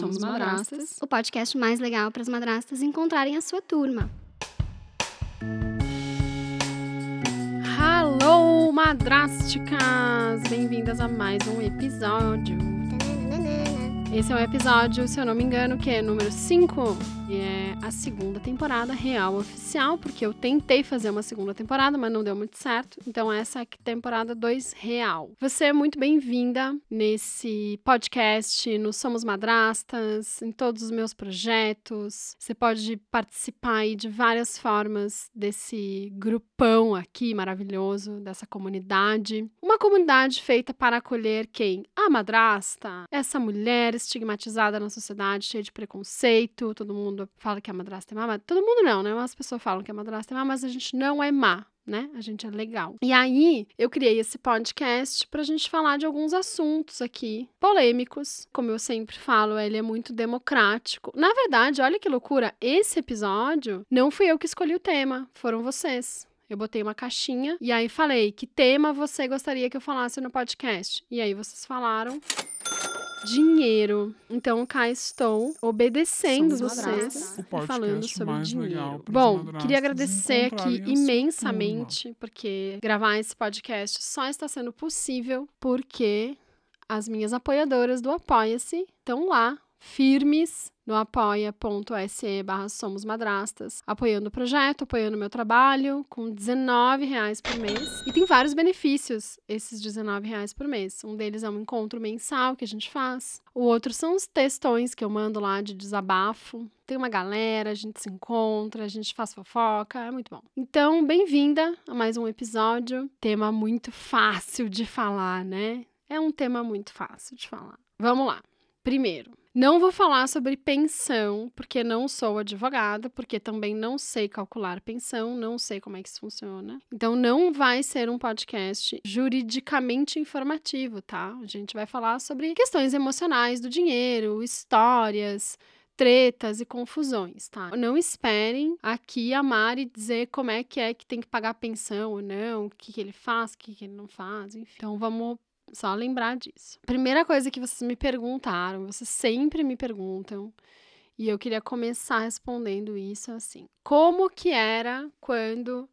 Somos Madrastas, o podcast mais legal para as madrastas encontrarem a sua turma. Hello, madrasticas! Bem-vindas a mais um episódio. Esse é o episódio, se eu não me engano, que é número 5. E é a segunda temporada real oficial, porque eu tentei fazer uma segunda temporada, mas não deu muito certo. Então, essa é a temporada 2 real. Você é muito bem-vinda nesse podcast, no Somos Madrastas, em todos os meus projetos. Você pode participar aí de várias formas desse grupão aqui maravilhoso, dessa comunidade. Uma comunidade feita para acolher quem? A madrasta, essa mulher estigmatizada na sociedade, cheia de preconceito, todo mundo fala que a madrasta é má, mas todo mundo não, né? Umas pessoas falam que a madrasta é má, mas a gente não é má. Né? A gente é legal. E aí, eu criei esse podcast para a gente falar de alguns assuntos aqui polêmicos. Como eu sempre falo, ele é muito democrático. Na verdade, olha que loucura, esse episódio não fui eu que escolhi o tema, foram vocês. Eu botei uma caixinha e aí falei que tema você gostaria que eu falasse no podcast. E aí vocês falaram dinheiro. Então cá estou obedecendo Somos vocês e falando sobre dinheiro. Bom, queria agradecer aqui imensamente porque gravar esse podcast só está sendo possível porque as minhas apoiadoras do Apoia-se estão lá firmes no apoia.se barra Somos Madrastas, apoiando o projeto, apoiando o meu trabalho, com R$19,00 por mês. E tem vários benefícios, esses R$19,00 por mês. Um deles é um encontro mensal que a gente faz. O outro são os textões que eu mando lá de desabafo. Tem uma galera, a gente se encontra, a gente faz fofoca, é muito bom. Então, bem-vinda a mais um episódio. Tema muito fácil de falar, né? É um tema muito fácil de falar. Vamos lá. Primeiro, não vou falar sobre pensão, porque não sou advogada, porque também não sei calcular pensão, não sei como é que isso funciona. Então não vai ser um podcast juridicamente informativo, tá? A gente vai falar sobre questões emocionais do dinheiro, histórias, tretas e confusões, tá? Não esperem aqui a Mari dizer como é que é que tem que pagar pensão ou não, o que, que ele faz, o que, que ele não faz, enfim. Então vamos só lembrar disso. Primeira coisa que vocês me perguntaram, vocês sempre me perguntam, e eu queria começar respondendo isso assim: como que era quando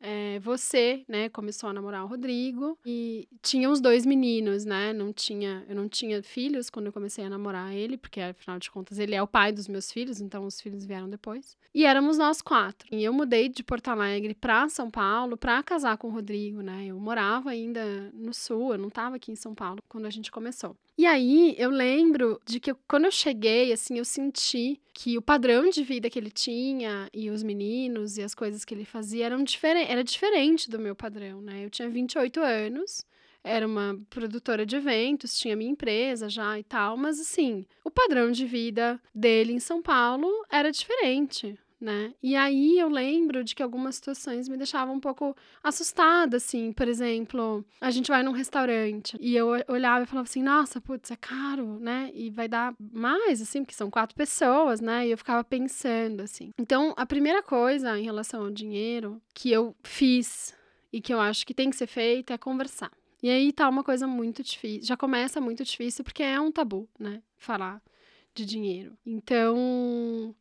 é, você, né, começou a namorar o Rodrigo e tinha os dois meninos, né? Não tinha, eu não tinha filhos quando eu comecei a namorar ele, porque afinal de contas ele é o pai dos meus filhos, então os filhos vieram depois. E éramos nós quatro. E eu mudei de Porto Alegre para São Paulo para casar com o Rodrigo, né? Eu morava ainda no sul, eu não estava aqui em São Paulo quando a gente começou. E aí eu lembro de que eu, quando eu cheguei, assim, eu senti que o padrão de vida que ele tinha e os meninos e as coisas que ele fazia eram diferentes era diferente do meu padrão, né? Eu tinha 28 anos, era uma produtora de eventos, tinha minha empresa já e tal, mas assim, o padrão de vida dele em São Paulo era diferente, né? E aí eu lembro de que algumas situações me deixavam um pouco assustada, assim. Por exemplo, a gente vai num restaurante e eu olhava e falava assim, nossa, putz, é caro, né? E vai dar mais, assim, porque são quatro pessoas, né? E eu ficava pensando, assim. Então, a primeira coisa em relação ao dinheiro que eu fiz e que eu acho que tem que ser feita é conversar. E aí tá uma coisa muito difícil. Já começa muito difícil porque é um tabu, né? Falar de dinheiro. Então,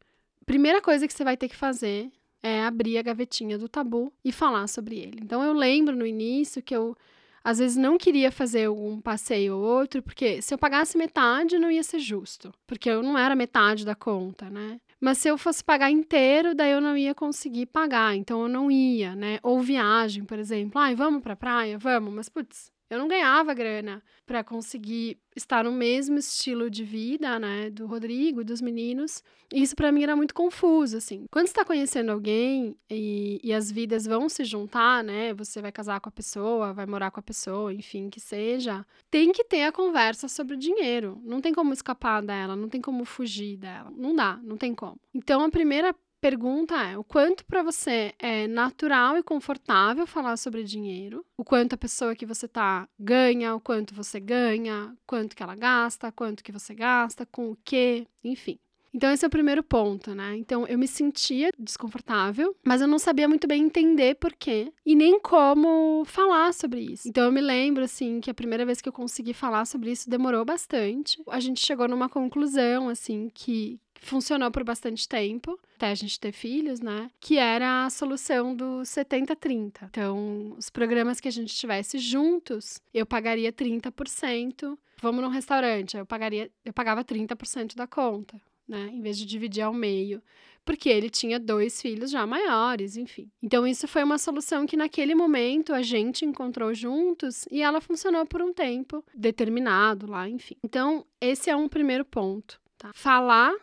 primeira coisa que você vai ter que fazer é abrir a gavetinha do tabu e falar sobre ele. Então eu lembro no início que eu às vezes não queria fazer um passeio ou outro, porque se eu pagasse metade não ia ser justo, porque eu não era metade da conta, né? Mas se eu fosse pagar inteiro, daí eu não ia conseguir pagar, então eu não ia, né? Ou viagem, por exemplo, ai, vamos pra praia, vamos, mas putz, eu não ganhava grana para conseguir estar no mesmo estilo de vida, né, do Rodrigo e dos meninos. E isso para mim era muito confuso, assim. Quando está conhecendo alguém e, e as vidas vão se juntar, né, você vai casar com a pessoa, vai morar com a pessoa, enfim, que seja, tem que ter a conversa sobre o dinheiro. Não tem como escapar dela, não tem como fugir dela. Não dá, não tem como. Então a primeira pergunta é: o quanto para você é natural e confortável falar sobre dinheiro? O quanto a pessoa que você tá ganha, o quanto você ganha, quanto que ela gasta, quanto que você gasta, com o quê, enfim. Então, esse é o primeiro ponto, né? Então, eu me sentia desconfortável, mas eu não sabia muito bem entender por quê e nem como falar sobre isso. Então, eu me lembro, assim, que a primeira vez que eu consegui falar sobre isso demorou bastante. A gente chegou numa conclusão, assim, que funcionou por bastante tempo, até a gente ter filhos, né? Que era a solução do 70-30. Então, os programas que a gente tivesse juntos, eu pagaria 30%. Vamos num restaurante, eu pagaria, eu pagava 30% da conta, né? Em vez de dividir ao meio. Porque ele tinha dois filhos já maiores, enfim. Então, isso foi uma solução que naquele momento a gente encontrou juntos e ela funcionou por um tempo determinado lá, enfim. Então, esse é um primeiro ponto. Tá? Falar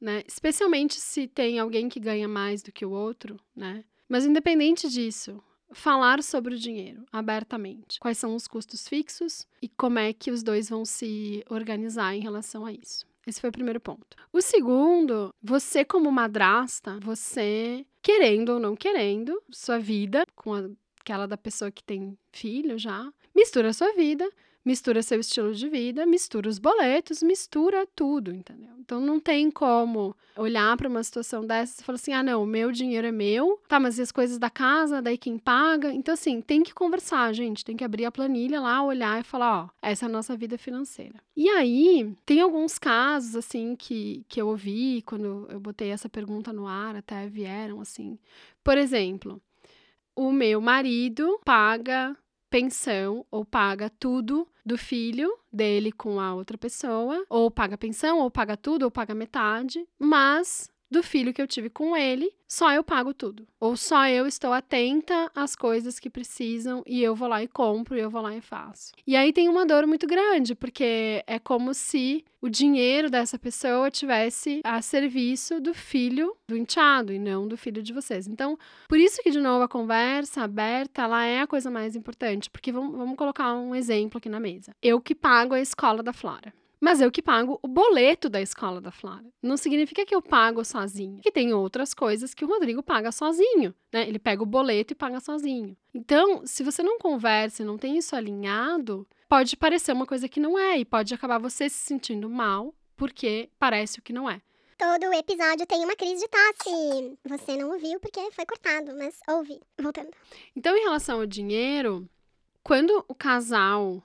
né? Especialmente se tem alguém que ganha mais do que o outro, né? Mas independente disso, falar sobre o dinheiro abertamente. Quais são os custos fixos e como é que os dois vão se organizar em relação a isso. Esse foi o primeiro ponto. O segundo, você como madrasta, você querendo ou não querendo, sua vida com aquela da pessoa que tem filho já, mistura a sua vida mistura seu estilo de vida, mistura os boletos, mistura tudo, entendeu? Então não tem como olhar para uma situação dessa e falar assim: ah, não, o meu dinheiro é meu, tá, mas e as coisas da casa, daí quem paga? Então, assim, tem que conversar, gente, tem que abrir a planilha lá, olhar e falar: ó, essa é a nossa vida financeira. E aí, tem alguns casos, assim, que, que eu ouvi quando eu botei essa pergunta no ar, até vieram, assim. Por exemplo, o meu marido paga pensão ou paga tudo do filho dele com a outra pessoa, ou paga pensão, ou paga tudo, ou paga metade, mas do filho que eu tive com ele, só eu pago tudo. Ou só eu estou atenta às coisas que precisam e eu vou lá e compro, e eu vou lá e faço. E aí tem uma dor muito grande, porque é como se o dinheiro dessa pessoa tivesse a serviço do filho do enteado e não do filho de vocês. Então, por isso que, de novo, a conversa aberta, ela é a coisa mais importante, porque vamos, vamos colocar um exemplo aqui na mesa. Eu que pago a escola da Flora. Mas eu que pago o boleto da escola da Flora. Não significa que eu pago sozinho. Que tem outras coisas que o Rodrigo paga sozinho, né? Ele pega o boleto e paga sozinho. Então, se você não conversa e não tem isso alinhado, pode parecer uma coisa que não é e pode acabar você se sentindo mal porque parece o que não é. Todo episódio tem uma crise de tosse. Você não ouviu porque foi cortado, mas ouvi. Voltando. Então, em relação ao dinheiro, quando o casal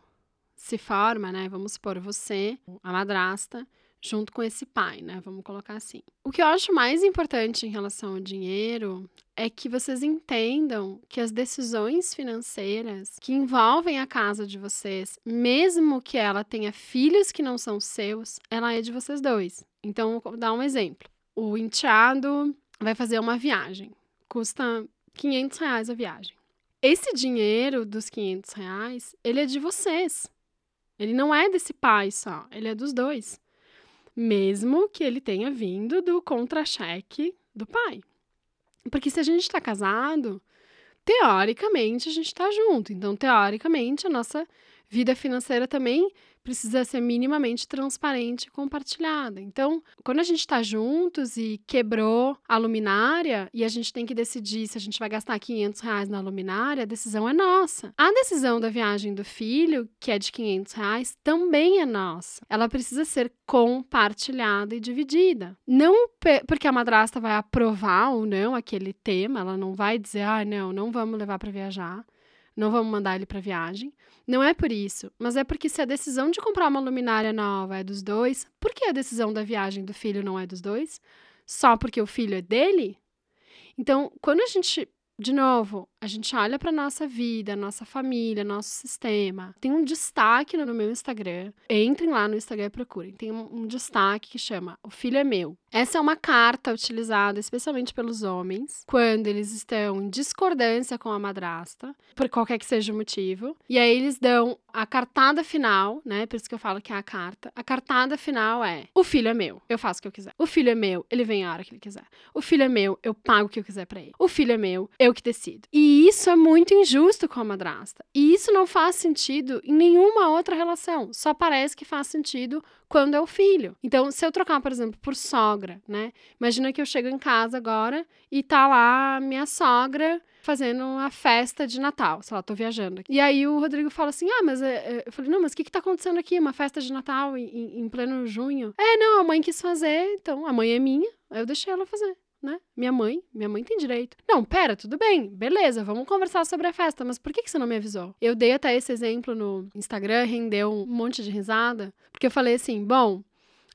se forma, né? Vamos supor, você, a madrasta, junto com esse pai, né? Vamos colocar assim. O que eu acho mais importante em relação ao dinheiro é que vocês entendam que as decisões financeiras que envolvem a casa de vocês, mesmo que ela tenha filhos que não são seus, ela é de vocês dois. Então, vou dar um exemplo. O enteado vai fazer uma viagem, custa 500 reais a viagem. Esse dinheiro dos 500 reais, ele é de vocês. Ele não é desse pai só, ele é dos dois. Mesmo que ele tenha vindo do contra-cheque do pai. Porque se a gente está casado, teoricamente a gente está junto. Então, teoricamente, a nossa vida financeira também precisa ser minimamente transparente e compartilhada. Então, quando a gente está juntos e quebrou a luminária e a gente tem que decidir se a gente vai gastar 500 reais na luminária, a decisão é nossa. A decisão da viagem do filho, que é de 500 reais, também é nossa. Ela precisa ser compartilhada e dividida. Não porque a madrasta vai aprovar ou não aquele tema, ela não vai dizer, ah, não, não vamos levar para viajar não vamos mandar ele para viagem. Não é por isso, mas é porque se a decisão de comprar uma luminária nova é dos dois, por que a decisão da viagem do filho não é dos dois? Só porque o filho é dele? Então, quando a gente de novo, a gente olha para nossa vida, nossa família, nosso sistema. Tem um destaque no meu Instagram. Entrem lá no Instagram e procurem. Tem um, destaque que chama O Filho é Meu. Essa é uma carta utilizada especialmente pelos homens quando eles estão em discordância com a madrasta, por qualquer que seja o motivo. E aí eles dão a cartada final, né? Por isso que eu falo que é a carta. A cartada final é: O filho é meu, eu faço o que eu quiser. O filho é meu, ele vem a hora que ele quiser. O filho é meu, eu pago o que eu quiser para ele. O filho é meu, eu que decido. E isso é muito injusto com a madrasta. E isso não faz sentido em nenhuma outra relação. Só parece que faz sentido quando é o filho. Então, se eu trocar, por exemplo, por sogra, né? Imagina que eu chego em casa agora e tá lá minha sogra fazendo uma festa de Natal. Sei lá, tô viajando. E aí o Rodrigo fala assim: Ah, mas é, é... eu falei, não, mas o que que tá acontecendo aqui? Uma festa de Natal em, em pleno junho? É, não, a mãe quis fazer, então a mãe é minha, aí eu deixei ela fazer. Né? Minha mãe, minha mãe tem direito. Não, pera, tudo bem, beleza, vamos conversar sobre a festa, mas por que, que você não me avisou? Eu dei até esse exemplo no Instagram, rendeu um monte de risada, porque eu falei assim: bom,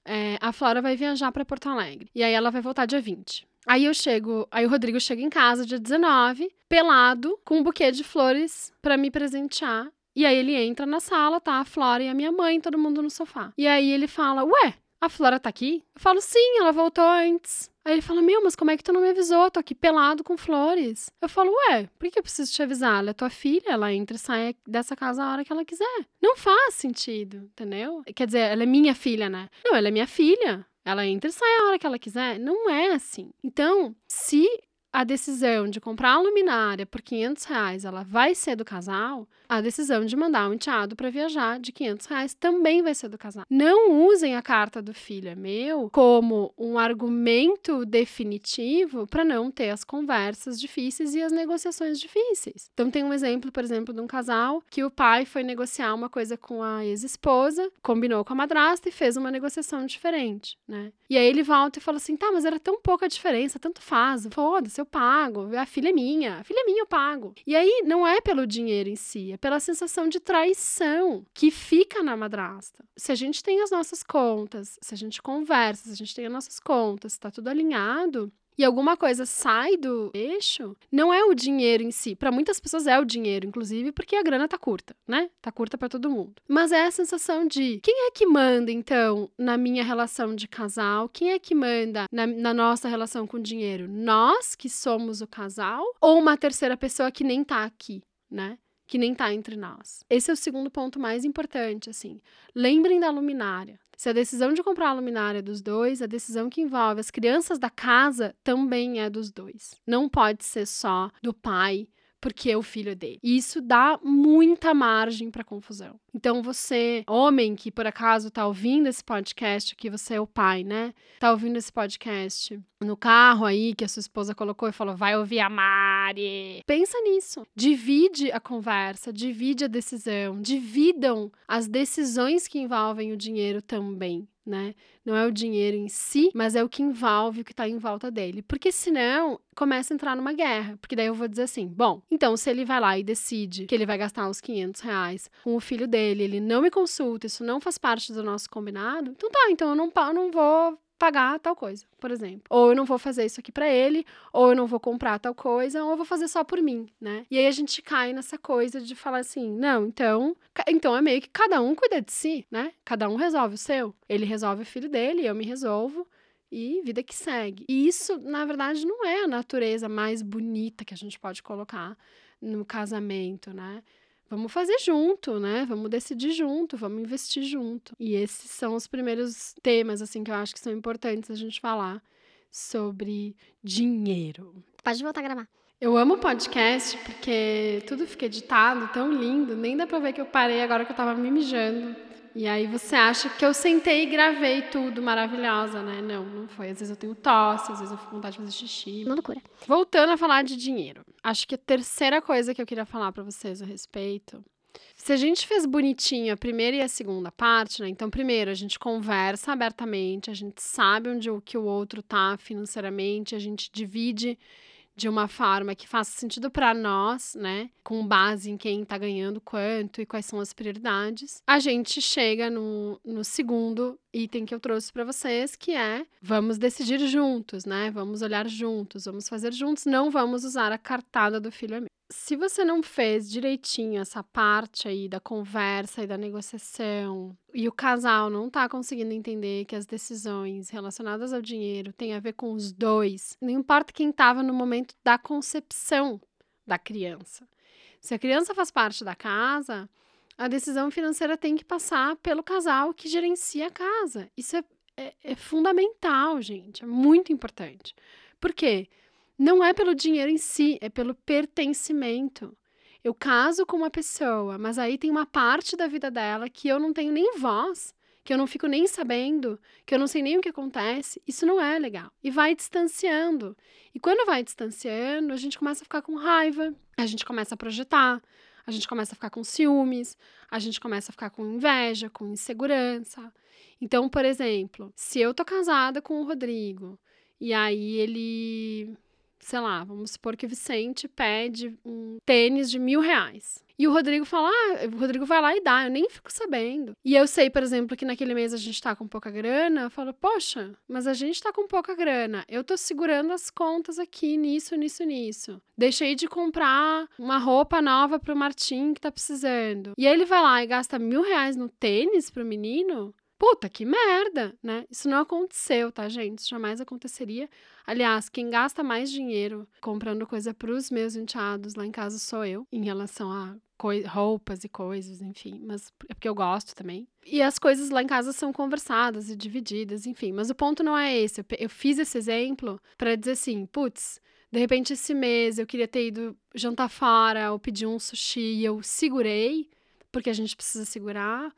é, a Flora vai viajar para Porto Alegre e aí ela vai voltar dia 20. Aí eu chego, aí o Rodrigo chega em casa dia 19, pelado, com um buquê de flores para me presentear. E aí ele entra na sala, tá a Flora e a minha mãe, todo mundo no sofá. E aí ele fala: "Ué, a Flora tá aqui?" Eu falo: "Sim, ela voltou antes." Aí ele fala: Meu, mas como é que tu não me avisou? Tô aqui pelado com flores. Eu falo: Ué, por que eu preciso te avisar? Ela é tua filha, ela entra e sai dessa casa a hora que ela quiser. Não faz sentido, entendeu? Quer dizer, ela é minha filha, né? Não, ela é minha filha. Ela entra e sai a hora que ela quiser. Não é assim. Então, se a decisão de comprar a luminária por 500 reais ela vai ser do casal, a decisão de mandar um enteado para viajar de 500 reais também vai ser do casal. Não usem a carta do filho é meu como um argumento definitivo para não ter as conversas difíceis e as negociações difíceis. Então tem um exemplo, por exemplo, de um casal que o pai foi negociar uma coisa com a ex-esposa, combinou com a madrasta e fez uma negociação diferente, né? E aí ele volta e fala assim: "Tá, mas era tão pouca diferença, tanto faz. Foda-se, eu pago. A filha é minha. A filha é minha, eu pago". E aí não é pelo dinheiro em si, é pela sensação de traição que fica na madrasta. Se a gente tem as nossas contas, se a gente conversa, se a gente tem as nossas contas, está tudo alinhado, e alguma coisa sai do eixo, não é o dinheiro em si. Para muitas pessoas é o dinheiro, inclusive, porque a grana tá curta, né? Tá curta para todo mundo. Mas é a sensação de quem é que manda, então, na minha relação de casal? Quem é que manda na, na nossa relação com o dinheiro? Nós, que somos o casal? Ou uma terceira pessoa que nem tá aqui, né? Que nem tá entre nós. Esse é o segundo ponto mais importante, assim. Lembrem da luminária. Se a decisão de comprar a luminária é dos dois, a decisão que envolve as crianças da casa também é dos dois. Não pode ser só do pai porque é o filho dele. E isso dá muita margem para confusão. Então você, homem que por acaso tá ouvindo esse podcast, que você é o pai, né? Tá ouvindo esse podcast no carro aí que a sua esposa colocou e falou: "Vai ouvir a Mari". Pensa nisso. Divide a conversa, divide a decisão, dividam as decisões que envolvem o dinheiro também né? Não é o dinheiro em si, mas é o que envolve o que está em volta dele. Porque senão começa a entrar numa guerra. Porque daí eu vou dizer assim: bom, então se ele vai lá e decide que ele vai gastar os 500 reais com o filho dele, ele não me consulta, isso não faz parte do nosso combinado, então tá, então eu não, eu não vou pagar tal coisa, por exemplo. Ou eu não vou fazer isso aqui para ele, ou eu não vou comprar tal coisa, ou eu vou fazer só por mim, né? E aí a gente cai nessa coisa de falar assim, não, então, então é meio que cada um cuida de si, né? Cada um resolve o seu. Ele resolve o filho dele, eu me resolvo e vida que segue. E isso, na verdade, não é a natureza mais bonita que a gente pode colocar no casamento, né? Vamos fazer junto, né? Vamos decidir junto, vamos investir junto. E esses são os primeiros temas, assim, que eu acho que são importantes a gente falar sobre dinheiro. Pode voltar a gravar. Eu amo podcast porque tudo fica editado, tão lindo, nem dá pra ver que eu parei agora que eu tava me mijando. E aí você acha que eu sentei e gravei tudo maravilhosa, né? Não, não foi. Às vezes eu tenho tosse, às vezes eu fico com vontade de fazer xixi. Uma loucura. Voltando a falar de dinheiro. Acho que a terceira coisa que eu queria falar para vocês a respeito se a gente fez bonitinho a primeira e a segunda parte, né? Então, primeiro, a gente conversa abertamente, a gente sabe onde o que o outro tá financeiramente, a gente divide de uma forma que faça sentido para nós, né? Com base em quem está ganhando quanto e quais são as prioridades. A gente chega no, no segundo item que eu trouxe para vocês, que é vamos decidir juntos, né? Vamos olhar juntos, vamos fazer juntos, não vamos usar a cartada do filho se você não fez direitinho essa parte aí da conversa e da negociação, e o casal não tá conseguindo entender que as decisões relacionadas ao dinheiro têm a ver com os dois, não importa quem estava no momento da concepção da criança. Se a criança faz parte da casa, a decisão financeira tem que passar pelo casal que gerencia a casa. Isso é, é, é fundamental, gente, é muito importante. Por quê? Não é pelo dinheiro em si, é pelo pertencimento. Eu caso com uma pessoa, mas aí tem uma parte da vida dela que eu não tenho nem voz, que eu não fico nem sabendo, que eu não sei nem o que acontece. Isso não é legal. E vai distanciando. E quando vai distanciando, a gente começa a ficar com raiva, a gente começa a projetar, a gente começa a ficar com ciúmes, a gente começa a ficar com inveja, com insegurança. Então, por exemplo, se eu tô casada com o Rodrigo e aí ele sei lá, vamos supor que o Vicente pede um tênis de mil reais. E o Rodrigo fala, ah, o Rodrigo vai lá e dá, eu nem fico sabendo. E eu sei, por exemplo, que naquele mês a gente tá com pouca grana, eu falo, poxa, mas a gente tá com pouca grana. Eu tô segurando as contas aqui, nisso, nisso, nisso. Deixei de comprar uma roupa nova pro Martim que tá precisando. E aí ele vai lá e gasta mil reais no tênis pro menino. Puta, que merda, né? Isso não aconteceu, tá, gente? Isso jamais aconteceria. Aliás, quem gasta mais dinheiro comprando coisa para os meus enteados lá em casa sou eu, em relação a roupas e coisas, enfim, mas é porque eu gosto também. E as coisas lá em casa são conversadas e divididas, enfim, mas o ponto não é esse. Eu fiz esse exemplo para dizer assim, putz, de repente esse mês eu queria ter ido jantar fora ou pedir um sushi e eu segurei, porque a gente precisa segurar.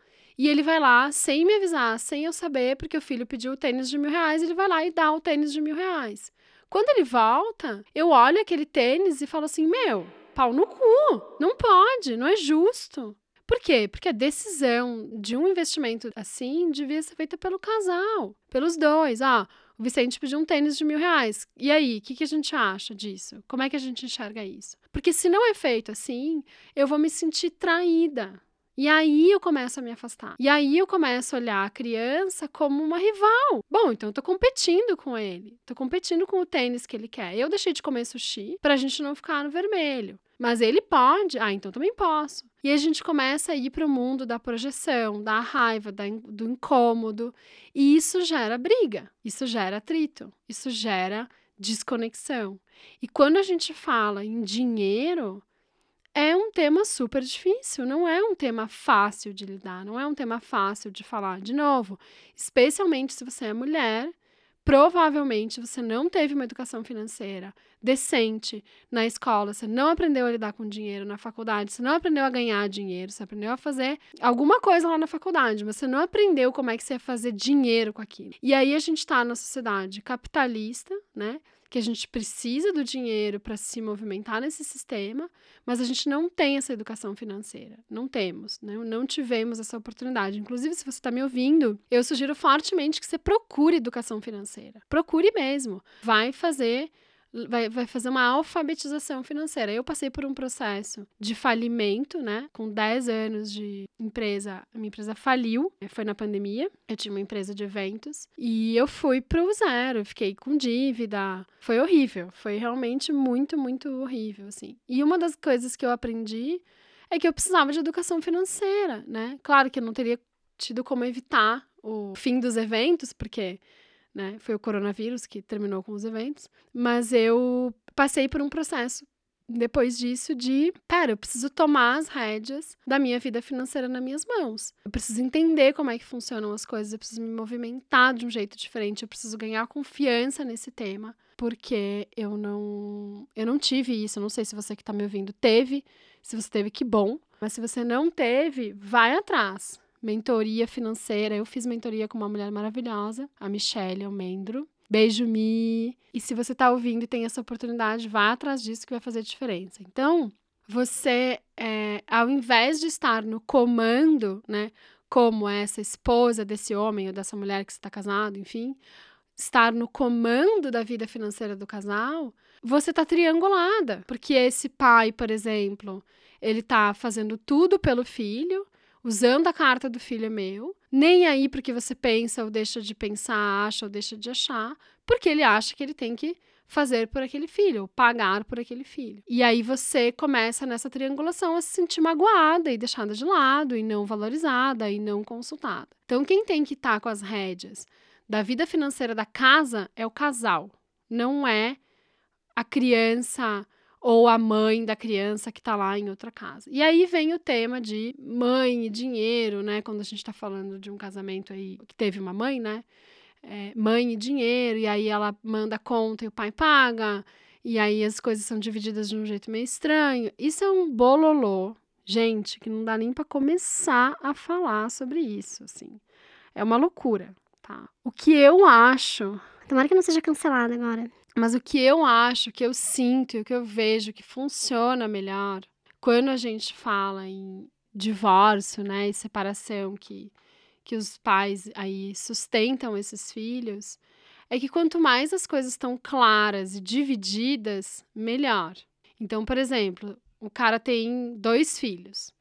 E ele vai lá, sem me avisar, sem eu saber, porque o filho pediu o tênis de mil reais, ele vai lá e dá o tênis de mil reais. Quando ele volta, eu olho aquele tênis e falo assim: meu, pau no cu, não pode, não é justo. Por quê? Porque a decisão de um investimento assim devia ser feita pelo casal, pelos dois. Ah, o Vicente pediu um tênis de mil reais. E aí, o que, que a gente acha disso? Como é que a gente enxerga isso? Porque se não é feito assim, eu vou me sentir traída. E aí eu começo a me afastar. E aí eu começo a olhar a criança como uma rival. Bom, então eu tô competindo com ele. Tô competindo com o tênis que ele quer. Eu deixei de comer sushi pra gente não ficar no vermelho. Mas ele pode, ah, então também posso. E a gente começa a ir para o mundo da projeção, da raiva, da, do incômodo. E isso gera briga, isso gera atrito, isso gera desconexão. E quando a gente fala em dinheiro, é um tema super difícil, não é um tema fácil de lidar, não é um tema fácil de falar. De novo, especialmente se você é mulher, provavelmente você não teve uma educação financeira decente na escola, você não aprendeu a lidar com dinheiro na faculdade, você não aprendeu a ganhar dinheiro, você aprendeu a fazer alguma coisa lá na faculdade, mas você não aprendeu como é que você ia fazer dinheiro com aquilo. E aí a gente está na sociedade capitalista, né? Que a gente precisa do dinheiro para se movimentar nesse sistema, mas a gente não tem essa educação financeira. Não temos, né? não tivemos essa oportunidade. Inclusive, se você está me ouvindo, eu sugiro fortemente que você procure educação financeira. Procure mesmo. Vai fazer vai, vai fazer uma alfabetização financeira. Eu passei por um processo de falimento, né? Com 10 anos de empresa, a minha empresa faliu, foi na pandemia. Eu tinha uma empresa de eventos e eu fui pro zero, fiquei com dívida. Foi horrível, foi realmente muito, muito horrível, assim. E uma das coisas que eu aprendi é que eu precisava de educação financeira, né? Claro que eu não teria tido como evitar o fim dos eventos, porque né? Foi o coronavírus que terminou com os eventos. Mas eu passei por um processo depois disso de, pera, eu preciso tomar as rédeas da minha vida financeira nas minhas mãos. Eu preciso entender como é que funcionam as coisas, eu preciso me movimentar de um jeito diferente, eu preciso ganhar confiança nesse tema, porque eu não eu não tive isso, eu não sei se você que está me ouvindo teve, se você teve que bom, mas se você não teve, vai atrás mentoria financeira. Eu fiz mentoria com uma mulher maravilhosa, a Michelle Almendro. Beijo, Mi. E se você está ouvindo e tem essa oportunidade, vá atrás disso que vai fazer diferença. Então, você, é, ao invés de estar no comando, né, como essa esposa desse homem ou dessa mulher que está casado, enfim, estar no comando da vida financeira do casal, você está triangulada, porque esse pai, por exemplo, ele está fazendo tudo pelo filho, usando a carta do filho é meu, nem aí porque você pensa ou deixa de pensar, acha ou deixa de achar, porque ele acha que ele tem que fazer por aquele filho, ou pagar por aquele filho. E aí você começa nessa triangulação a se sentir magoada e deixada de lado, e não valorizada, e não consultada. Então, quem tem que estar tá com as rédeas da vida financeira da casa é o casal, não é a criança ou a mãe da criança que está lá em outra casa. E aí vem o tema de mãe e dinheiro, né? Quando a gente está falando de um casamento aí que teve uma mãe, né? É, mãe e dinheiro, e aí ela manda conta e o pai paga, E aí as coisas são divididas de um jeito meio estranho. Isso é um bololô, gente, que não dá nem para começar a falar sobre isso, assim. É uma loucura, tá? O que eu acho. Tomara que não seja cancelada agora. Mas o que eu acho, o que eu sinto e o que eu vejo que funciona melhor quando a gente fala em divórcio, né, e separação que que os pais aí sustentam esses filhos, é que quanto mais as coisas estão claras e divididas, melhor. Então, por exemplo, o cara tem dois filhos.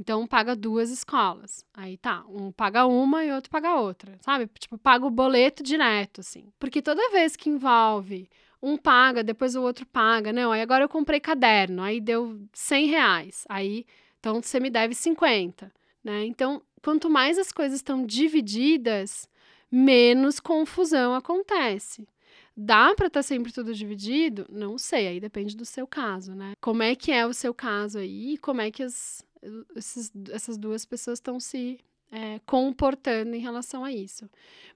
Então paga duas escolas. Aí tá, um paga uma e outro paga outra, sabe? Tipo, paga o boleto direto, assim. Porque toda vez que envolve um paga, depois o outro paga. Não, aí agora eu comprei caderno, aí deu 100 reais. Aí, então você me deve 50, né? Então, quanto mais as coisas estão divididas, menos confusão acontece. Dá para estar tá sempre tudo dividido? Não sei, aí depende do seu caso, né? Como é que é o seu caso aí? Como é que as, esses, essas duas pessoas estão se é, comportando em relação a isso?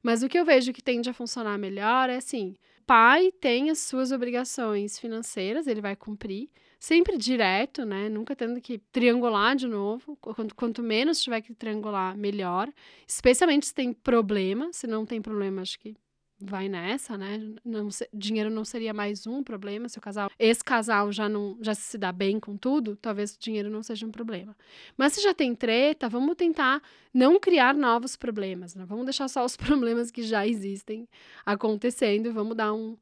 Mas o que eu vejo que tende a funcionar melhor é assim: pai tem as suas obrigações financeiras, ele vai cumprir, sempre direto, né? Nunca tendo que triangular de novo. Quanto, quanto menos tiver que triangular, melhor. Especialmente se tem problema. Se não tem problema, acho que vai nessa, né? Não, dinheiro não seria mais um problema se o casal, esse casal já não já se dá bem com tudo, talvez o dinheiro não seja um problema. Mas se já tem treta, vamos tentar não criar novos problemas, né? Vamos deixar só os problemas que já existem acontecendo, vamos dar um,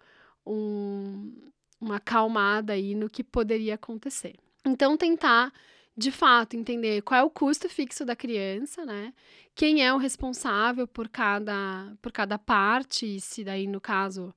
um uma acalmada aí no que poderia acontecer. Então tentar de fato entender qual é o custo fixo da criança, né? Quem é o responsável por cada, por cada parte, e se daí, no caso,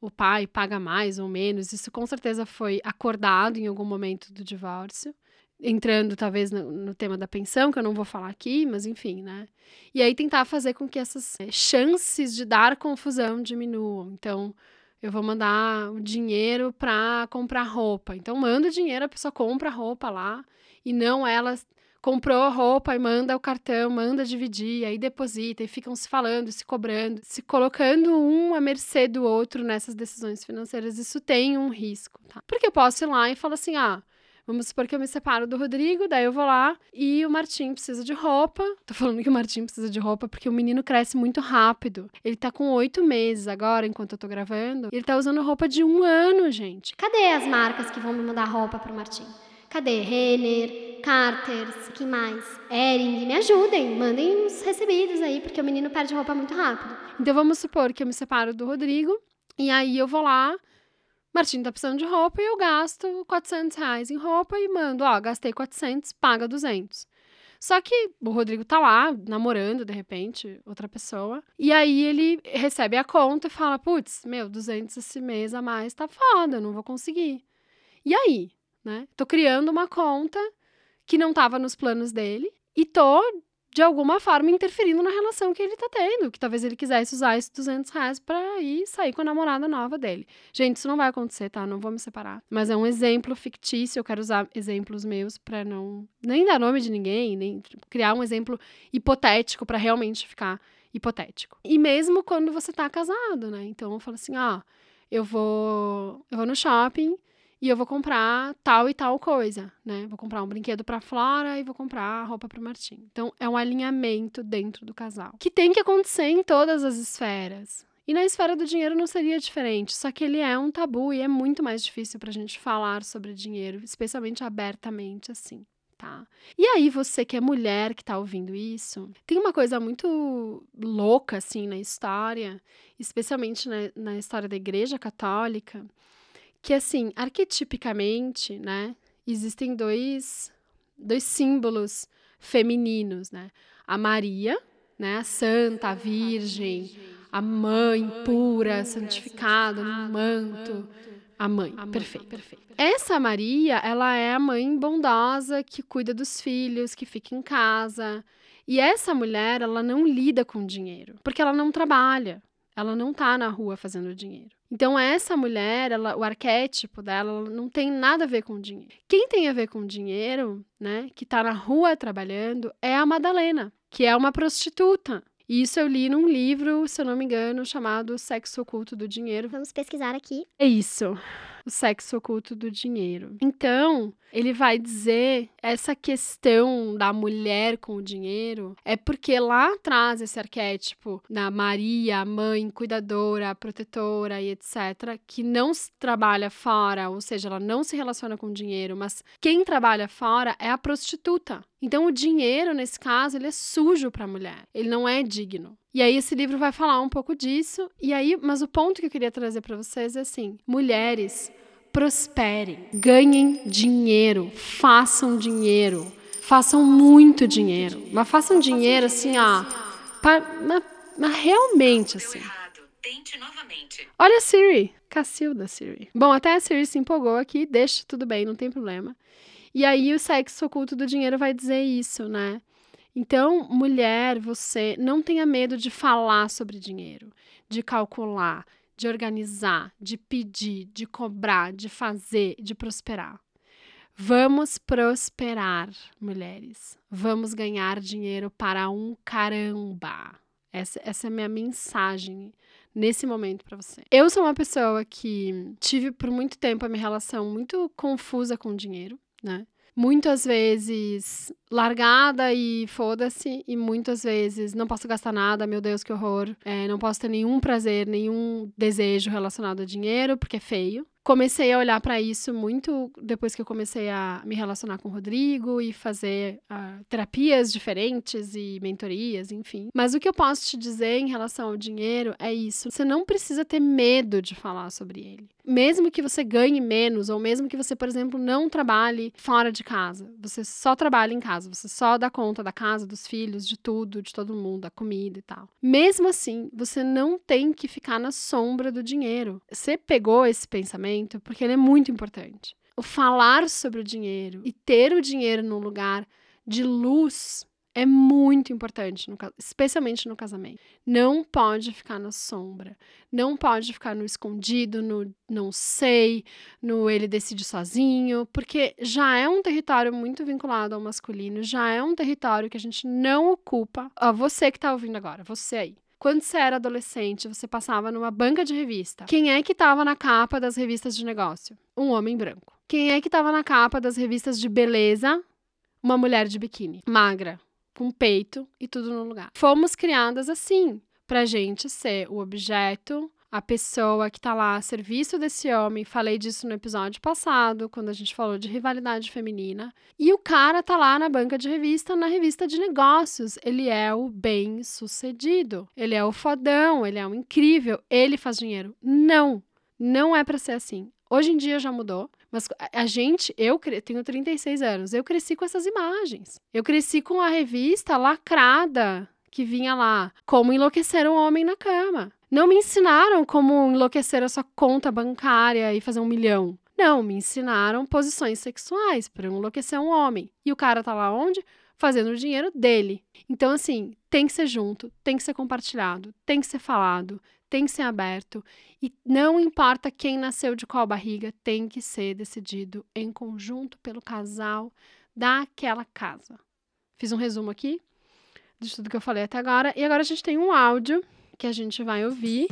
o pai paga mais ou menos, isso com certeza foi acordado em algum momento do divórcio. Entrando, talvez, no, no tema da pensão, que eu não vou falar aqui, mas enfim, né? E aí tentar fazer com que essas é, chances de dar confusão diminuam. Então, eu vou mandar o dinheiro para comprar roupa. Então, manda o dinheiro, a pessoa compra a roupa lá e não ela comprou a roupa e manda o cartão, manda dividir, aí deposita e ficam se falando, se cobrando, se colocando um à mercê do outro nessas decisões financeiras. Isso tem um risco, tá? Porque eu posso ir lá e falar assim: ah, Vamos supor que eu me separo do Rodrigo, daí eu vou lá e o Martim precisa de roupa. Tô falando que o Martim precisa de roupa porque o menino cresce muito rápido. Ele tá com oito meses agora, enquanto eu tô gravando. Ele tá usando roupa de um ano, gente. Cadê as marcas que vão me mandar roupa pro Martim? Cadê? Renner, Carters, que mais? Ering, me ajudem, mandem uns recebidos aí, porque o menino perde roupa muito rápido. Então vamos supor que eu me separo do Rodrigo, e aí eu vou lá, Martim tá precisando de roupa e eu gasto 400 reais em roupa e mando, ó, gastei 400, paga 200. Só que o Rodrigo tá lá, namorando, de repente, outra pessoa. E aí ele recebe a conta e fala: Putz, meu, 200 esse mês a mais tá foda, não vou conseguir. E aí? Né? Tô criando uma conta que não estava nos planos dele e tô, de alguma forma, interferindo na relação que ele tá tendo. Que talvez ele quisesse usar esses 200 reais pra ir sair com a namorada nova dele. Gente, isso não vai acontecer, tá? Não vou me separar. Mas é um exemplo fictício. Eu quero usar exemplos meus pra não. Nem dar nome de ninguém, nem criar um exemplo hipotético para realmente ficar hipotético. E mesmo quando você tá casado, né? Então eu falo assim: ó, eu vou. Eu vou no shopping e eu vou comprar tal e tal coisa, né? Vou comprar um brinquedo para Flora e vou comprar roupa para Martim. Então é um alinhamento dentro do casal, que tem que acontecer em todas as esferas. E na esfera do dinheiro não seria diferente, só que ele é um tabu e é muito mais difícil para a gente falar sobre dinheiro, especialmente abertamente assim. Tá? E aí, você que é mulher que tá ouvindo isso, tem uma coisa muito louca, assim, na história, especialmente na, na história da Igreja Católica, que assim, arquetipicamente, né, existem dois, dois símbolos femininos, né? A Maria, né, a santa, a virgem, a mãe pura, santificada no manto, a mãe, perfeito, perfeito. Essa Maria, ela é a mãe bondosa que cuida dos filhos, que fica em casa. E essa mulher, ela não lida com dinheiro, porque ela não trabalha. Ela não tá na rua fazendo dinheiro. Então, essa mulher, ela, o arquétipo dela não tem nada a ver com dinheiro. Quem tem a ver com dinheiro, né, que tá na rua trabalhando, é a Madalena, que é uma prostituta. E isso eu li num livro, se eu não me engano, chamado Sexo Oculto do Dinheiro. Vamos pesquisar aqui. É isso. O sexo oculto do dinheiro. Então, ele vai dizer essa questão da mulher com o dinheiro é porque lá atrás esse arquétipo da Maria, mãe, cuidadora, protetora e etc, que não trabalha fora, ou seja, ela não se relaciona com o dinheiro, mas quem trabalha fora é a prostituta. Então o dinheiro nesse caso ele é sujo para a mulher, ele não é digno. E aí esse livro vai falar um pouco disso. E aí, mas o ponto que eu queria trazer para vocês é assim: mulheres prosperem, ganhem dinheiro, façam dinheiro, façam muito dinheiro, mas façam dinheiro assim, ó, pra, mas, mas realmente assim. Olha a Siri, Cacilda Siri. Bom, até a Siri se empolgou aqui, deixa tudo bem, não tem problema. E aí o sexo oculto do dinheiro vai dizer isso, né? Então, mulher, você não tenha medo de falar sobre dinheiro, de calcular, de organizar, de pedir, de cobrar, de fazer, de prosperar. Vamos prosperar, mulheres. Vamos ganhar dinheiro para um caramba. Essa, essa é a minha mensagem nesse momento para você. Eu sou uma pessoa que tive por muito tempo a minha relação muito confusa com dinheiro, né? muitas vezes largada e foda-se, e muitas vezes não posso gastar nada, meu Deus, que horror. É, não posso ter nenhum prazer, nenhum desejo relacionado a dinheiro, porque é feio comecei a olhar para isso muito depois que eu comecei a me relacionar com o Rodrigo e fazer uh, terapias diferentes e mentorias, enfim. Mas o que eu posso te dizer em relação ao dinheiro é isso: você não precisa ter medo de falar sobre ele. Mesmo que você ganhe menos, ou mesmo que você, por exemplo, não trabalhe fora de casa, você só trabalha em casa, você só dá conta da casa, dos filhos, de tudo, de todo mundo, da comida e tal. Mesmo assim, você não tem que ficar na sombra do dinheiro. Você pegou esse pensamento porque ele é muito importante. O falar sobre o dinheiro e ter o dinheiro num lugar de luz é muito importante, no, especialmente no casamento. Não pode ficar na sombra, não pode ficar no escondido, no não sei, no ele decide sozinho, porque já é um território muito vinculado ao masculino, já é um território que a gente não ocupa. Ó, você que está ouvindo agora, você aí. Quando você era adolescente, você passava numa banca de revista. Quem é que estava na capa das revistas de negócio? Um homem branco. Quem é que estava na capa das revistas de beleza? Uma mulher de biquíni, magra, com peito e tudo no lugar. Fomos criadas assim, pra gente ser o objeto a pessoa que está lá a serviço desse homem. Falei disso no episódio passado, quando a gente falou de rivalidade feminina. E o cara tá lá na banca de revista, na revista de negócios. Ele é o bem sucedido. Ele é o fodão, ele é o incrível, ele faz dinheiro. Não, não é para ser assim. Hoje em dia já mudou, mas a gente, eu tenho 36 anos, eu cresci com essas imagens. Eu cresci com a revista lacrada que vinha lá, como enlouquecer um homem na cama. Não me ensinaram como enlouquecer a sua conta bancária e fazer um milhão. Não, me ensinaram posições sexuais para enlouquecer um homem. E o cara tá lá onde? Fazendo o dinheiro dele. Então, assim, tem que ser junto, tem que ser compartilhado, tem que ser falado, tem que ser aberto. E não importa quem nasceu de qual barriga, tem que ser decidido em conjunto pelo casal daquela casa. Fiz um resumo aqui de tudo que eu falei até agora. E agora a gente tem um áudio que a gente vai ouvir.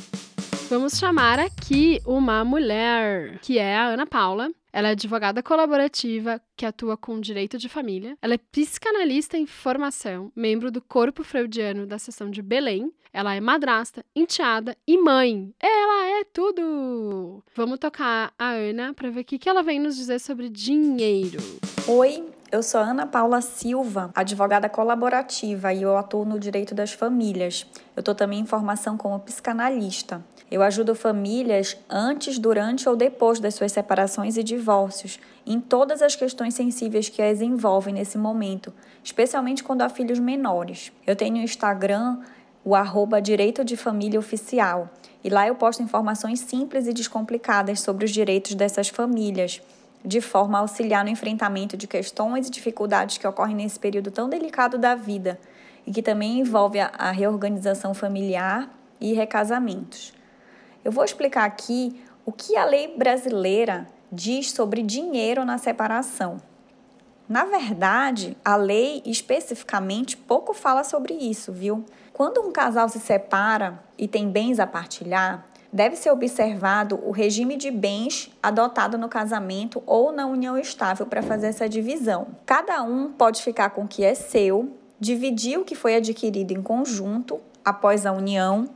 Vamos chamar aqui uma mulher, que é a Ana Paula. Ela é advogada colaborativa que atua com direito de família. Ela é psicanalista em formação, membro do corpo freudiano da seção de Belém. Ela é madrasta, enteada e mãe. Ela é tudo! Vamos tocar a Ana para ver o que ela vem nos dizer sobre dinheiro. Oi, eu sou Ana Paula Silva, advogada colaborativa e eu atuo no direito das famílias. Eu estou também em formação como psicanalista. Eu ajudo famílias antes, durante ou depois das suas separações e divórcios, em todas as questões sensíveis que as envolvem nesse momento, especialmente quando há filhos menores. Eu tenho o Instagram, o arroba Direito de Família Oficial, e lá eu posto informações simples e descomplicadas sobre os direitos dessas famílias de forma a auxiliar no enfrentamento de questões e dificuldades que ocorrem nesse período tão delicado da vida e que também envolve a, reorganização familiar e recasamentos. Eu vou explicar aqui o que a lei brasileira diz sobre dinheiro na separação. Na verdade, a lei especificamente pouco fala sobre isso, viu? Quando um casal se separa e tem bens a partilhar, deve ser observado o regime de bens adotado no casamento ou na união estável para fazer essa divisão. Cada um pode ficar com o que é seu, dividir o que foi adquirido em conjunto após a união,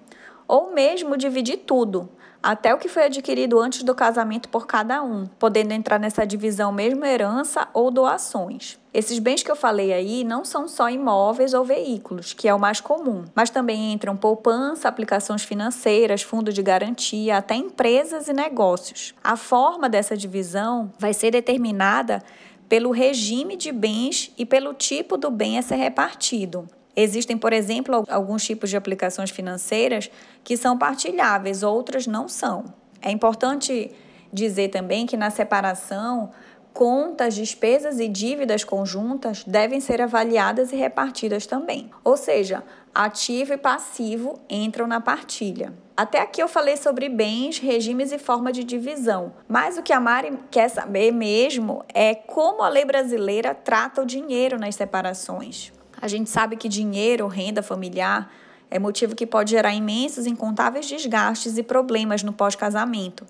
ou mesmo dividir tudo, até o que foi adquirido antes do casamento por cada um, podendo entrar nessa divisão mesmo herança ou doações. Esses bens que eu falei aí não são só imóveis ou veículos, que é o mais comum, mas também entram poupança, aplicações financeiras, fundo de garantia, até empresas e negócios. A forma dessa divisão vai ser determinada pelo regime de bens e pelo tipo do bem a ser repartido. Existem, por exemplo, alguns tipos de aplicações financeiras que são partilháveis, outras não são. É importante dizer também que na separação, contas, despesas e dívidas conjuntas devem ser avaliadas e repartidas também. Ou seja, ativo e passivo entram na partilha. Até aqui eu falei sobre bens, regimes e forma de divisão, mas o que a Mari quer saber mesmo é como a lei brasileira trata o dinheiro nas separações. A gente sabe que dinheiro, renda familiar, é motivo que pode gerar imensos, incontáveis desgastes e problemas no pós-casamento,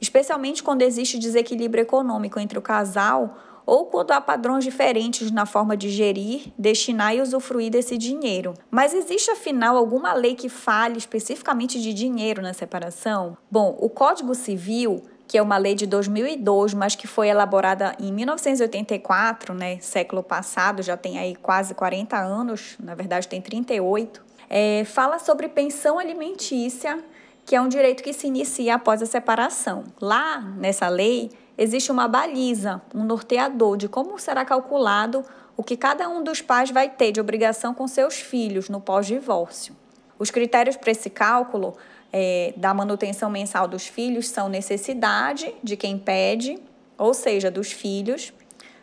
especialmente quando existe desequilíbrio econômico entre o casal ou quando há padrões diferentes na forma de gerir, destinar e usufruir desse dinheiro. Mas existe afinal alguma lei que fale especificamente de dinheiro na separação? Bom, o Código Civil que é uma lei de 2002, mas que foi elaborada em 1984, né, século passado, já tem aí quase 40 anos, na verdade tem 38, é, fala sobre pensão alimentícia, que é um direito que se inicia após a separação. Lá, nessa lei, existe uma baliza, um norteador de como será calculado o que cada um dos pais vai ter de obrigação com seus filhos no pós-divórcio. Os critérios para esse cálculo é, da manutenção mensal dos filhos são necessidade de quem pede, ou seja, dos filhos,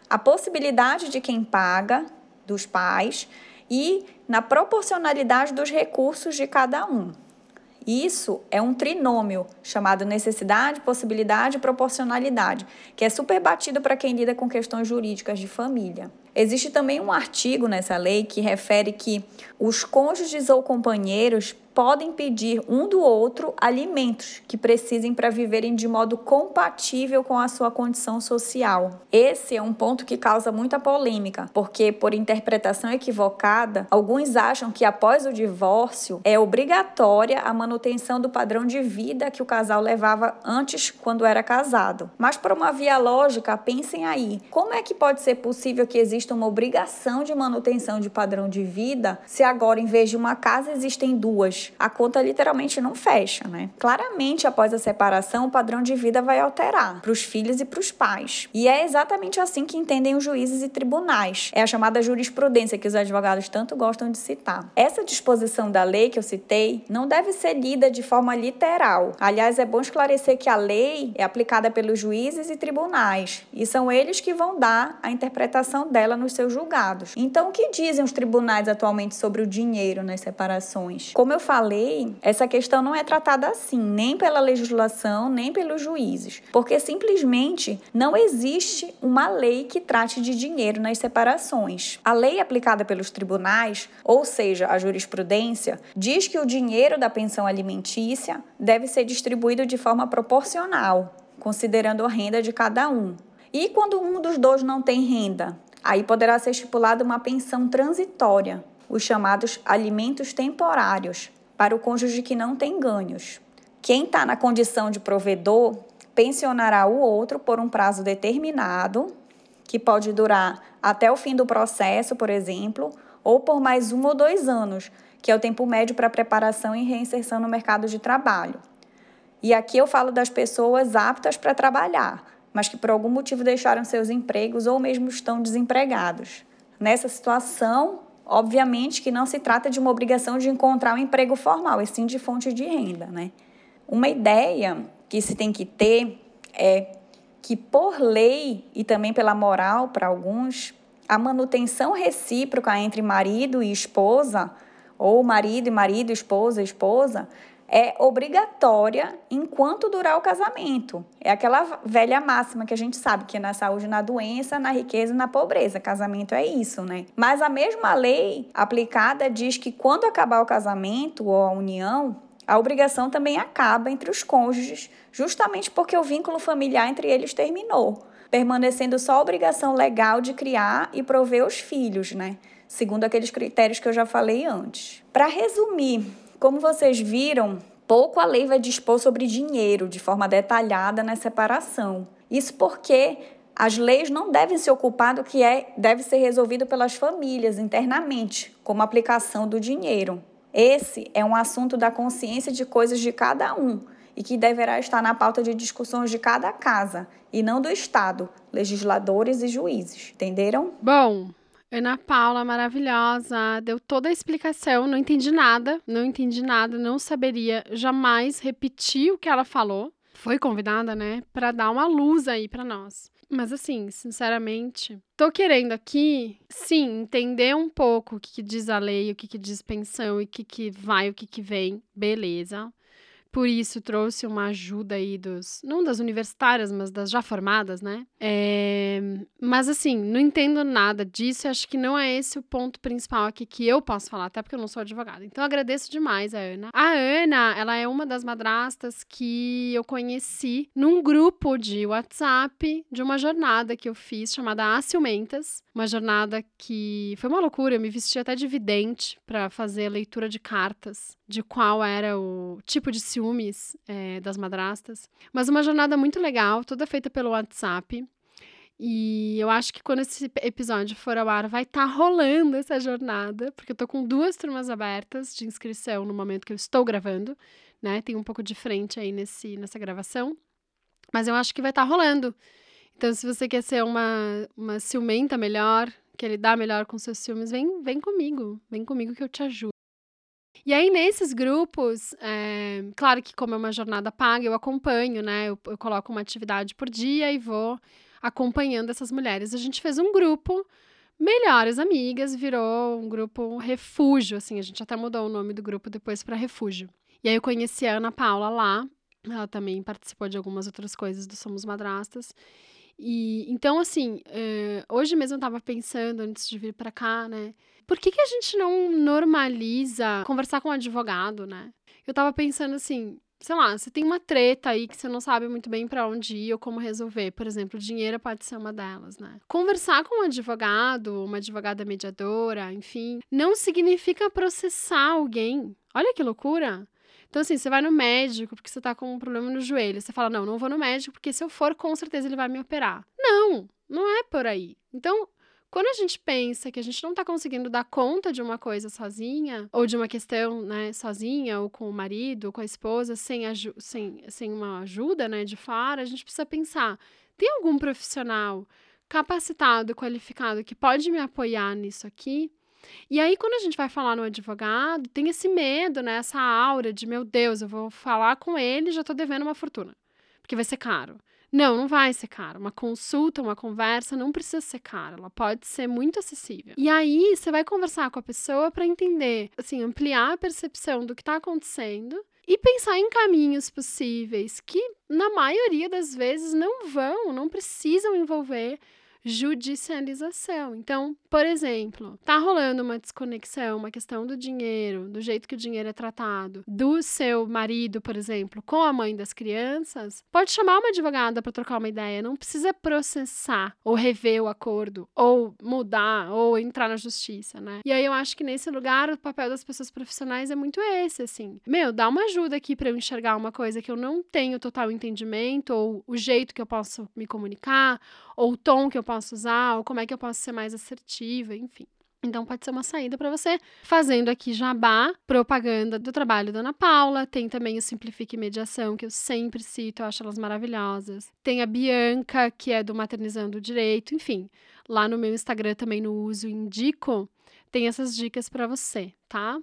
a possibilidade de quem paga, dos pais, e na proporcionalidade dos recursos de cada um. Isso é um trinômio chamado necessidade, possibilidade e proporcionalidade, que é super batido para quem lida com questões jurídicas de família. Existe também um artigo nessa lei que refere que os cônjuges ou companheiros podem pedir um do outro alimentos que precisem para viverem de modo compatível com a sua condição social. Esse é um ponto que causa muita polêmica, porque, por interpretação equivocada, alguns acham que após o divórcio é obrigatória a manutenção do padrão de vida que o casal levava antes quando era casado. Mas, por uma via lógica, pensem aí: como é que pode ser possível que exista uma obrigação de manutenção de padrão de vida se agora, em vez de uma casa, existem duas? A conta literalmente não fecha, né? Claramente, após a separação, o padrão de vida vai alterar para os filhos e para os pais. E é exatamente assim que entendem os juízes e tribunais. É a chamada jurisprudência que os advogados tanto gostam de citar. Essa disposição da lei que eu citei não deve ser lida de forma literal. Aliás, é bom esclarecer que a lei é aplicada pelos juízes e tribunais, e são eles que vão dar a interpretação dela nos seus julgados. Então, o que dizem os tribunais atualmente sobre o dinheiro nas separações? Como eu falei, falei, essa questão não é tratada assim, nem pela legislação, nem pelos juízes, porque simplesmente não existe uma lei que trate de dinheiro nas separações. A lei aplicada pelos tribunais, ou seja, a jurisprudência, diz que o dinheiro da pensão alimentícia deve ser distribuído de forma proporcional, considerando a renda de cada um. E quando um dos dois não tem renda? Aí poderá ser estipulada uma pensão transitória, os chamados alimentos temporários, para o cônjuge que não tem ganhos. Quem está na condição de provedor pensionará o outro por um prazo determinado, que pode durar até o fim do processo, por exemplo, ou por mais um ou dois anos, que é o tempo médio para preparação e reinserção no mercado de trabalho. E aqui eu falo das pessoas aptas para trabalhar, mas que por algum motivo deixaram seus empregos ou mesmo estão desempregados. Nessa situação, Obviamente que não se trata de uma obrigação de encontrar um emprego formal, e sim de fonte de renda, né? Uma ideia que se tem que ter é que, por lei e também pela moral para alguns, a manutenção recíproca entre marido e esposa, ou marido e marido, esposa e esposa, é obrigatória enquanto durar o casamento. É aquela velha máxima que a gente sabe que é na saúde, na doença, na riqueza e na pobreza. Casamento é isso, né? Mas a mesma lei aplicada diz que quando acabar o casamento ou a união, a obrigação também acaba entre os cônjuges, justamente porque o vínculo familiar entre eles terminou, permanecendo só a obrigação legal de criar e prover os filhos, né? Segundo aqueles critérios que eu já falei antes. Para resumir, como vocês viram, pouco a lei vai dispor sobre dinheiro de forma detalhada na separação. Isso porque as leis não devem se ocupar do que é, deve ser resolvido pelas famílias internamente, como a aplicação do dinheiro. Esse é um assunto da consciência de coisas de cada um e que deverá estar na pauta de discussões de cada casa e não do Estado, legisladores e juízes. Entenderam? Bom, Ana Paula, maravilhosa, deu toda a explicação, não entendi nada, não entendi nada, não saberia jamais repetir o que ela falou. Foi convidada, né, para dar uma luz aí para nós. Mas assim, sinceramente, tô querendo aqui, sim, entender um pouco o que, que diz a lei, o que, que diz pensão e o que, que vai, o que, que vem, beleza. Por isso trouxe uma ajuda aí dos, não das universitárias, mas das já formadas, né? É, mas assim, não entendo nada disso acho que não é esse o ponto principal aqui que eu posso falar, até porque eu não sou advogada. Então agradeço demais a Ana. A Ana, ela é uma das madrastas que eu conheci num grupo de WhatsApp de uma jornada que eu fiz chamada As Ciumentas. Uma jornada que foi uma loucura, eu me vesti até de vidente para fazer leitura de cartas de qual era o tipo de ciúmes é, das madrastas. Mas uma jornada muito legal, toda feita pelo WhatsApp. E eu acho que quando esse episódio for ao ar, vai estar tá rolando essa jornada, porque eu tô com duas turmas abertas de inscrição no momento que eu estou gravando, né? Tem um pouco de frente aí nesse, nessa gravação. Mas eu acho que vai estar tá rolando. Então, se você quer ser uma, uma ciumenta melhor, quer lidar melhor com seus ciúmes, vem, vem comigo. Vem comigo que eu te ajudo. E aí, nesses grupos, é, claro que como é uma jornada paga, eu acompanho, né? Eu, eu, coloco uma atividade por dia e vou acompanhando essas mulheres. A gente fez um grupo, Melhores Amigas, virou um grupo refúgio, assim, a gente até mudou o nome do grupo depois para refúgio. E aí eu conheci a Ana Paula lá, ela também participou de algumas outras coisas do Somos Madrastas. E então, assim, uh, hoje mesmo eu tava pensando, antes de vir para cá, né? Por que, que a gente não normaliza conversar com um advogado, né? Eu tava pensando assim, sei lá, você tem uma treta aí que você não sabe muito bem para onde ir ou como resolver. Por exemplo, dinheiro pode ser uma delas, né? Conversar com um advogado, uma advogada mediadora, enfim, não significa processar alguém. Olha que loucura! Então, assim, você vai no médico porque você tá com um problema no joelho. Você fala, não, não vou no médico porque se eu for, com certeza ele vai me operar. Não, não é por aí. Então, quando a gente pensa que a gente não está conseguindo dar conta de uma coisa sozinha, ou de uma questão, né, sozinha, ou com o marido, ou com a esposa, sem, sem, sem uma ajuda, né, de fora, a gente precisa pensar: tem algum profissional capacitado, qualificado, que pode me apoiar nisso aqui? E aí, quando a gente vai falar no advogado, tem esse medo, né? Essa aura de, meu Deus, eu vou falar com ele e já tô devendo uma fortuna. Porque vai ser caro. Não, não vai ser caro. Uma consulta, uma conversa não precisa ser cara, ela pode ser muito acessível. E aí você vai conversar com a pessoa para entender, assim, ampliar a percepção do que está acontecendo e pensar em caminhos possíveis que, na maioria das vezes, não vão, não precisam envolver judicialização. Então, por exemplo, tá rolando uma desconexão, uma questão do dinheiro, do jeito que o dinheiro é tratado, do seu marido, por exemplo, com a mãe das crianças, pode chamar uma advogada para trocar uma ideia, não precisa processar ou rever o acordo ou mudar ou entrar na justiça, né? E aí eu acho que nesse lugar o papel das pessoas profissionais é muito esse, assim. Meu, dá uma ajuda aqui para eu enxergar uma coisa que eu não tenho total entendimento ou o jeito que eu posso me comunicar ou o tom que eu posso usar, ou como é que eu posso ser mais assertiva, enfim. Então pode ser uma saída para você. Fazendo aqui jabá, propaganda do trabalho da Ana Paula, tem também o Simplifique Mediação, que eu sempre cito, eu acho elas maravilhosas. Tem a Bianca, que é do Maternizando o Direito, enfim. Lá no meu Instagram também no uso indico, tem essas dicas para você, tá?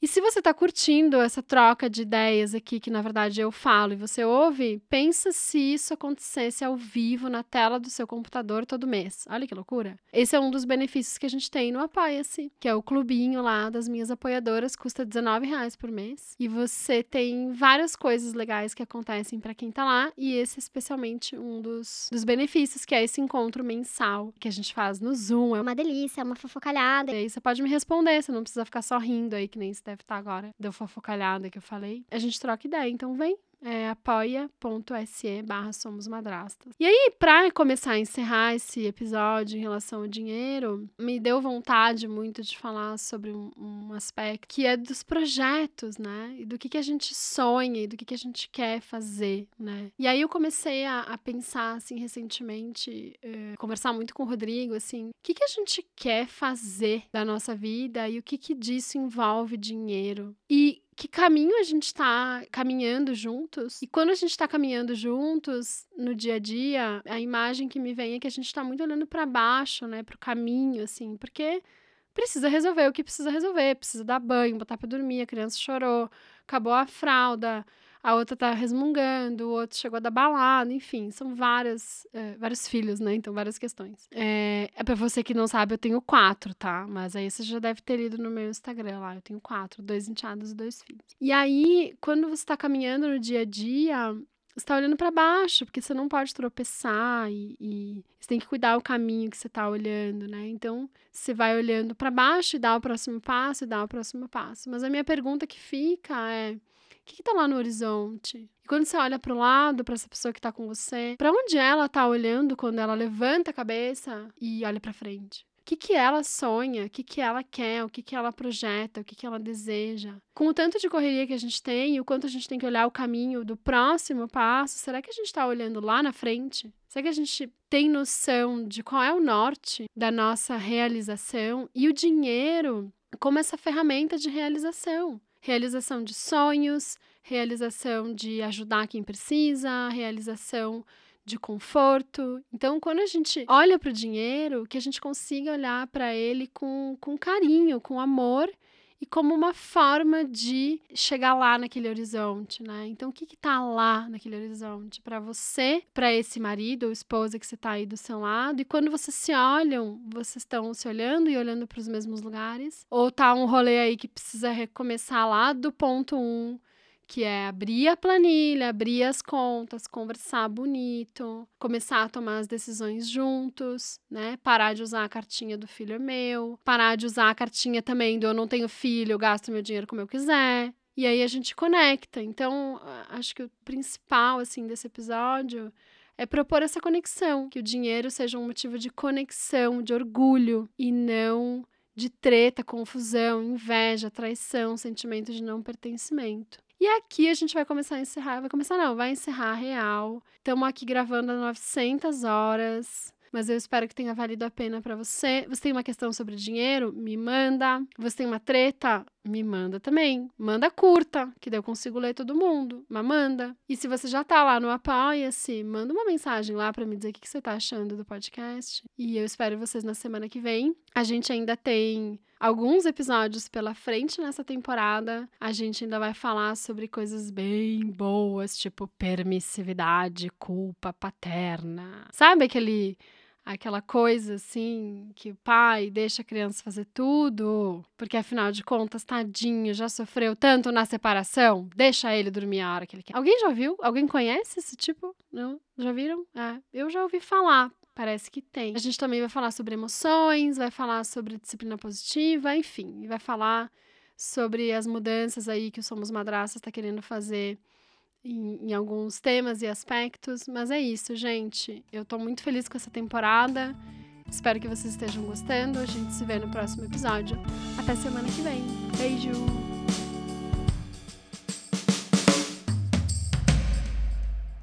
E se você está curtindo essa troca de ideias aqui, que na verdade eu falo e você ouve, pensa se isso acontecesse ao vivo na tela do seu computador todo mês. Olha que loucura. Esse é um dos benefícios que a gente tem no Apoia-se, que é o clubinho lá das minhas apoiadoras, custa R$19,00 por mês. E você tem várias coisas legais que acontecem para quem tá lá, e esse é especialmente um dos, dos benefícios, que é esse encontro mensal que a gente faz no Zoom. É uma delícia, é uma fofocalhada. E aí você pode me responder, você não precisa ficar só rindo aí, que nem se deve estar agora, deu fofocalhada que eu falei. A gente troca ideia, então vem, é apoia.se barra Somos Madrastas. E aí, pra começar a encerrar esse episódio em relação ao dinheiro, me deu vontade muito de falar sobre um, um aspecto que é dos projetos, né? E do que, que a gente sonha e do que, que a gente quer fazer, né? E aí eu comecei a, a pensar, assim, recentemente, uh, conversar muito com o Rodrigo, assim, o que, que a gente quer fazer da nossa vida e o que, que disso envolve dinheiro. E que caminho a gente está caminhando juntos. E quando a gente está caminhando juntos no dia a dia, a imagem que me vem é que a gente está muito olhando para baixo, né, para o caminho, assim, porque precisa resolver o que precisa resolver, precisa dar banho, botar para dormir, a criança chorou, acabou a fralda, a outra tá resmungando, o outro chegou da balada, enfim, são várias, é, vários filhos, né? Então, várias questões. É, é pra você que não sabe, eu tenho quatro, tá? Mas aí você já deve ter lido no meu Instagram lá, eu tenho quatro, dois enteados e dois filhos. E aí, quando você tá caminhando no dia a dia, você tá olhando para baixo, porque você não pode tropeçar e, e, você tem que cuidar o caminho que você tá olhando, né? Então, você vai olhando para baixo e dá o próximo passo e dá o próximo passo. Mas a minha pergunta que fica é: o que, está lá no horizonte? E quando você olha para o lado, para essa pessoa que está com você, para onde ela está olhando quando ela levanta a cabeça e olha para frente? O que, que ela sonha, o que, que ela quer, o que, que ela projeta, o que, que ela deseja. Com o tanto de correria que a gente tem o quanto a gente tem que olhar o caminho do próximo passo, será que a gente está olhando lá na frente? Será que a gente tem noção de qual é o norte da nossa realização e o dinheiro como essa ferramenta de realização? Realização de sonhos, realização de ajudar quem precisa, realização de conforto. Então, quando a gente olha para o dinheiro, que a gente consiga olhar para ele com, com carinho, com amor e como uma forma de chegar lá naquele horizonte, né? Então, o que está lá naquele horizonte para você, para esse marido ou esposa que você está aí do seu lado? E quando vocês se olham, vocês estão se olhando e olhando para os mesmos lugares? Ou tá um rolê aí que precisa recomeçar lá do ponto um, que é abrir a planilha, abrir as contas, conversar bonito, começar a tomar as decisões juntos, né? Parar de usar a cartinha do filho é meu, parar de usar a cartinha também do eu não tenho filho, eu gasto meu dinheiro como eu quiser. E aí a gente conecta. Então, acho que o principal assim desse episódio é propor essa conexão, que o dinheiro seja um motivo de conexão, de orgulho e não de treta, confusão, inveja, traição, sentimento de não pertencimento. E aqui a gente vai começar a encerrar. Vai começar, não, vai encerrar real. Estamos aqui gravando há 900 horas. Mas eu espero que tenha valido a pena para você. Você tem uma questão sobre dinheiro? Me manda. Você tem uma treta? Me manda também. Manda curta, que daí eu consigo ler todo mundo. Mas manda. E se você já tá lá no Apoia-se, manda uma mensagem lá para me dizer o que você tá achando do podcast. E eu espero vocês na semana que vem. A gente ainda tem alguns episódios pela frente nessa temporada. A gente ainda vai falar sobre coisas bem boas, tipo permissividade, culpa paterna. Sabe aquele aquela coisa assim que o pai deixa a criança fazer tudo, porque afinal de contas, tadinho, já sofreu tanto na separação, deixa ele dormir a hora que ele quer. Alguém já viu? Alguém conhece esse tipo? Não? Já viram? É, eu já ouvi falar. Parece que tem. A gente também vai falar sobre emoções, vai falar sobre disciplina positiva, enfim, vai falar sobre as mudanças aí que o Somos Madraças está querendo fazer em, em, alguns temas e aspectos. Mas é isso, gente. Eu tô muito feliz com essa temporada. Espero que vocês estejam gostando. A gente se vê no próximo episódio. Até semana que vem. Beijo!